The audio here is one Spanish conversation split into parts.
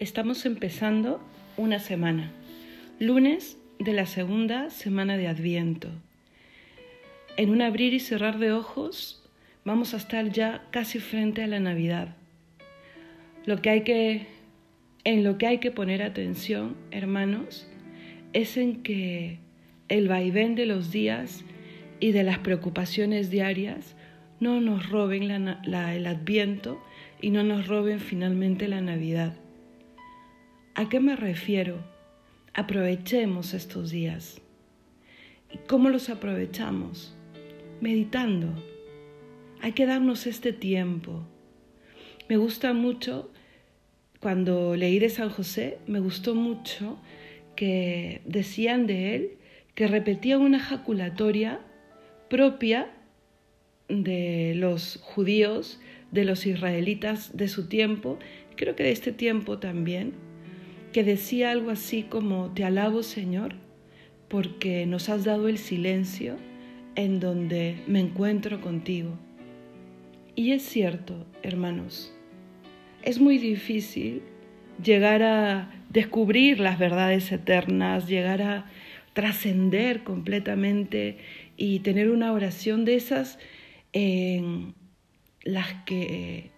Estamos empezando una semana, lunes de la segunda semana de Adviento. En un abrir y cerrar de ojos vamos a estar ya casi frente a la Navidad. Lo que hay que, en lo que hay que poner atención, hermanos, es en que el vaivén de los días y de las preocupaciones diarias no nos roben el adviento y no nos roben finalmente la Navidad. ¿A qué me refiero? Aprovechemos estos días. ¿Y cómo los aprovechamos? Meditando. Hay que darnos este tiempo. Me gusta mucho, cuando leí de San José, me gustó mucho que decían de él que repetía una jaculatoria propia de los judíos, de los israelitas de su tiempo, creo que de este tiempo también, que decía algo así como, te alabo Señor, porque nos has dado el silencio en donde me encuentro contigo. Y es cierto, hermanos, es muy difícil llegar a descubrir las verdades eternas, llegar a trascender completamente y tener una oración de esas en las que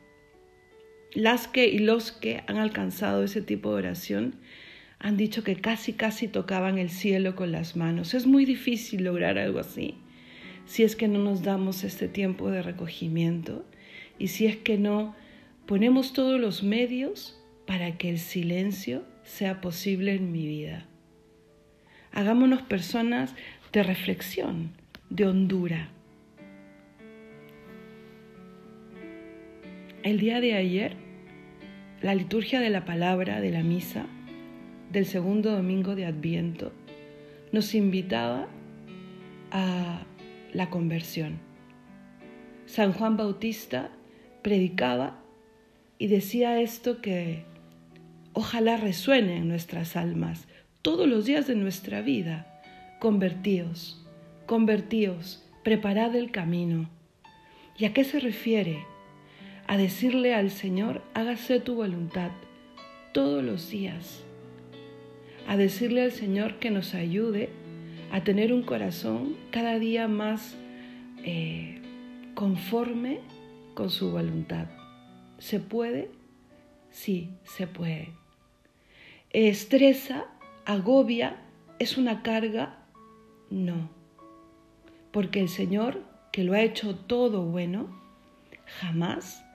las que y los que han alcanzado ese tipo de oración han dicho que casi casi tocaban el cielo con las manos. Es muy difícil lograr algo así si es que no nos damos este tiempo de recogimiento y si es que no ponemos todos los medios para que el silencio sea posible en mi vida. Hagámonos personas de reflexión, de hondura. El día de ayer, la liturgia de la palabra de la misa del segundo domingo de Adviento nos invitaba a la conversión. San Juan Bautista predicaba y decía esto que ojalá resuene en nuestras almas todos los días de nuestra vida. Convertíos, convertíos, preparad el camino. ¿Y a qué se refiere? A decirle al Señor, hágase tu voluntad todos los días. A decirle al Señor que nos ayude a tener un corazón cada día más eh, conforme con su voluntad. ¿Se puede? Sí, se puede. Estresa agobia, es una carga, no. Porque el Señor, que lo ha hecho todo bueno, jamás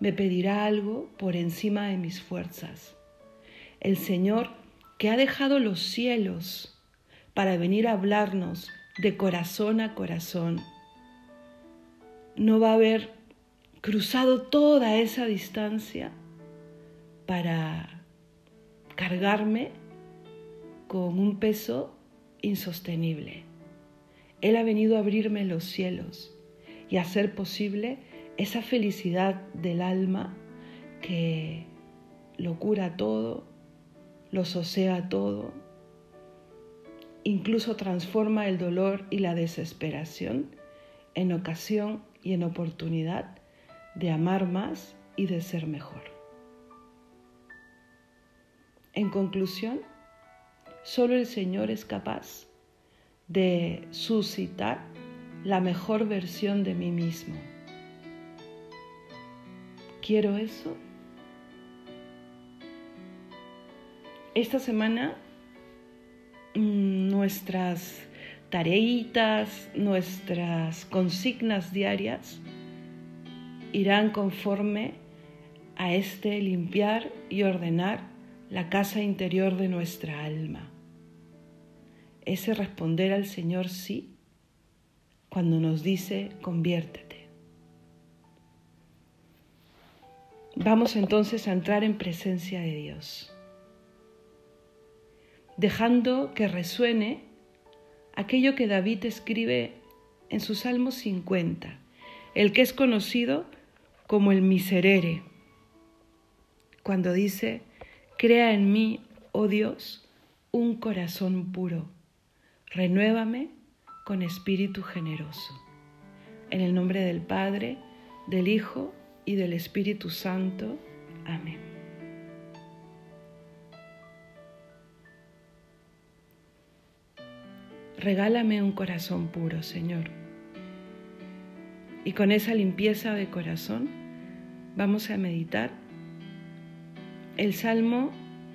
me pedirá algo por encima de mis fuerzas. El Señor, que ha dejado los cielos para venir a hablarnos de corazón a corazón, no va a haber cruzado toda esa distancia para cargarme con un peso insostenible. Él ha venido a abrirme los cielos y a hacer posible esa felicidad del alma que lo cura todo, lo sosea todo, incluso transforma el dolor y la desesperación en ocasión y en oportunidad de amar más y de ser mejor. En conclusión, Solo el Señor es capaz de suscitar la mejor versión de mí mismo. ¿Quiero eso? Esta semana mm, nuestras tareitas, nuestras consignas diarias irán conforme a este limpiar y ordenar la casa interior de nuestra alma ese responder al Señor sí cuando nos dice conviértete. Vamos entonces a entrar en presencia de Dios, dejando que resuene aquello que David escribe en su Salmo 50, el que es conocido como el miserere, cuando dice, crea en mí, oh Dios, un corazón puro renuévame con espíritu generoso. En el nombre del Padre, del Hijo y del Espíritu Santo. Amén. Regálame un corazón puro, Señor. Y con esa limpieza de corazón vamos a meditar el salmo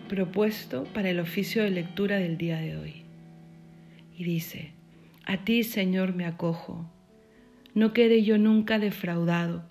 propuesto para el oficio de lectura del día de hoy. Y dice, a ti, Señor, me acojo. No quede yo nunca defraudado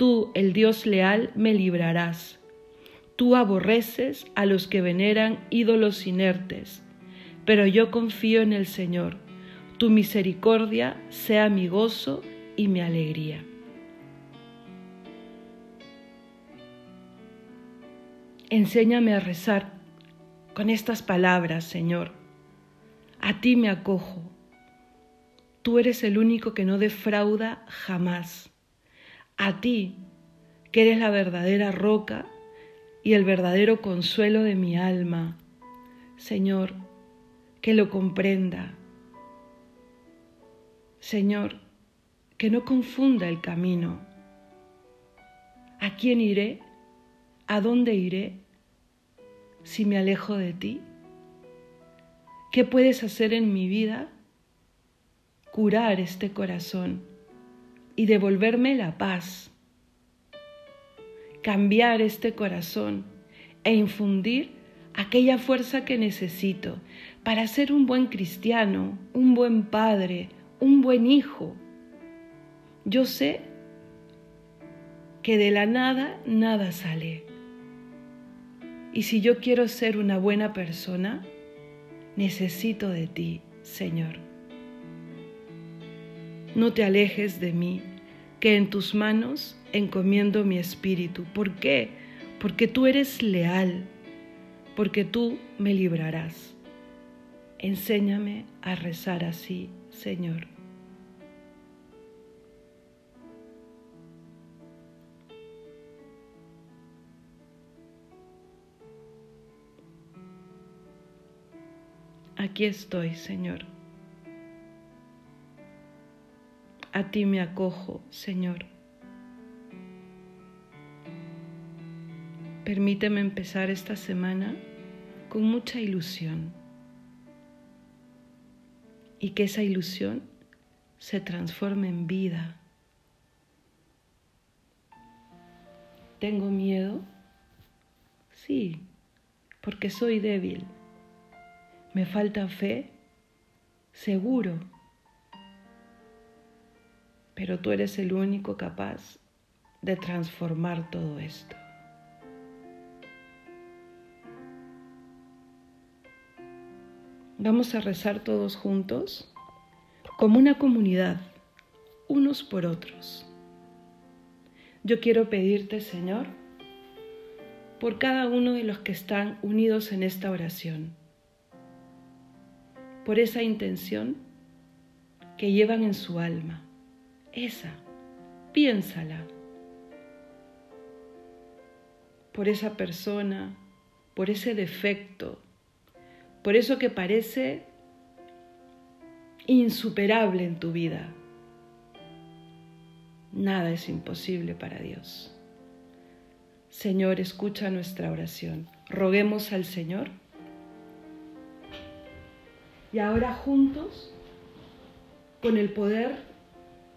Tú, el Dios leal, me librarás. Tú aborreces a los que veneran ídolos inertes, pero yo confío en el Señor. Tu misericordia sea mi gozo y mi alegría. Enséñame a rezar con estas palabras, Señor. A ti me acojo. Tú eres el único que no defrauda jamás. A ti, que eres la verdadera roca y el verdadero consuelo de mi alma. Señor, que lo comprenda. Señor, que no confunda el camino. ¿A quién iré? ¿A dónde iré si me alejo de ti? ¿Qué puedes hacer en mi vida? Curar este corazón y devolverme la paz cambiar este corazón e infundir aquella fuerza que necesito para ser un buen cristiano, un buen padre, un buen hijo. Yo sé que de la nada nada sale. Y si yo quiero ser una buena persona, necesito de ti, Señor. No te alejes de mí, que en tus manos encomiendo mi espíritu. ¿Por qué? Porque tú eres leal, porque tú me librarás. Enséñame a rezar así, Señor. Aquí estoy, Señor. A ti me acojo, Señor. Permíteme empezar esta semana con mucha ilusión y que esa ilusión se transforme en vida. ¿Tengo miedo? Sí, porque soy débil. ¿Me falta fe? Seguro. Pero tú eres el único capaz de transformar todo esto. Vamos a rezar todos juntos como una comunidad, unos por otros. Yo quiero pedirte, Señor, por cada uno de los que están unidos en esta oración, por esa intención que llevan en su alma, esa, piénsala, por esa persona, por ese defecto, por eso que parece insuperable en tu vida. Nada es imposible para Dios. Señor, escucha nuestra oración. Roguemos al Señor. Y ahora juntos, con el poder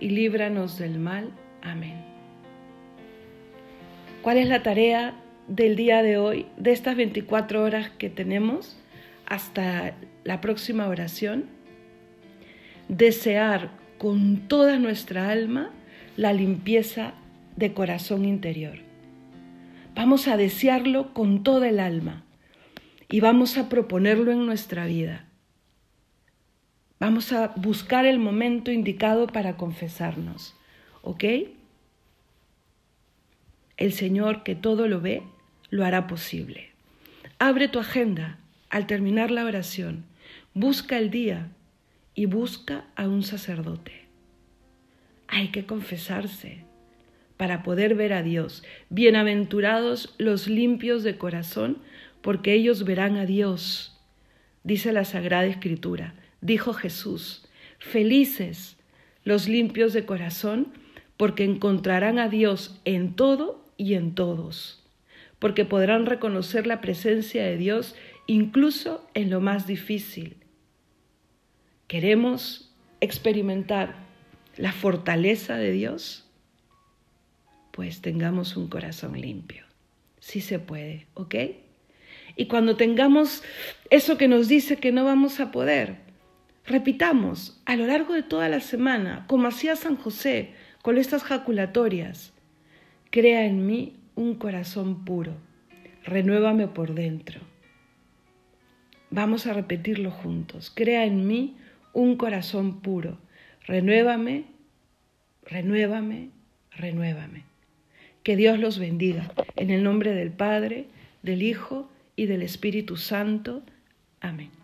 y líbranos del mal. Amén. ¿Cuál es la tarea del día de hoy, de estas 24 horas que tenemos? hasta la próxima oración, desear con toda nuestra alma la limpieza de corazón interior. Vamos a desearlo con toda el alma y vamos a proponerlo en nuestra vida. Vamos a buscar el momento indicado para confesarnos, ¿ok? El Señor que todo lo ve, lo hará posible. Abre tu agenda al terminar la oración, busca el día y busca a un sacerdote. Hay que confesarse para poder ver a Dios. Bienaventurados los limpios de corazón, porque ellos verán a Dios. Dice la Sagrada Escritura, dijo Jesús, felices los limpios de corazón, porque encontrarán a Dios en todo y en todos, porque podrán reconocer la presencia de Dios incluso en lo más difícil. ¿Queremos experimentar la fortaleza de Dios? Pues tengamos un corazón limpio. Sí se puede, ¿ok? Y cuando tengamos eso que nos dice que no vamos a poder, repitamos a lo largo de toda la semana, como hacía San José con estas jaculatorias, crea en mí un corazón puro, renuévame por dentro. Vamos a repetirlo juntos, crea en mí un corazón puro. Renuévame, renuévame, renuévame. Que Dios los bendiga. En el nombre del Padre, del Hijo y del Espíritu Santo. Amén.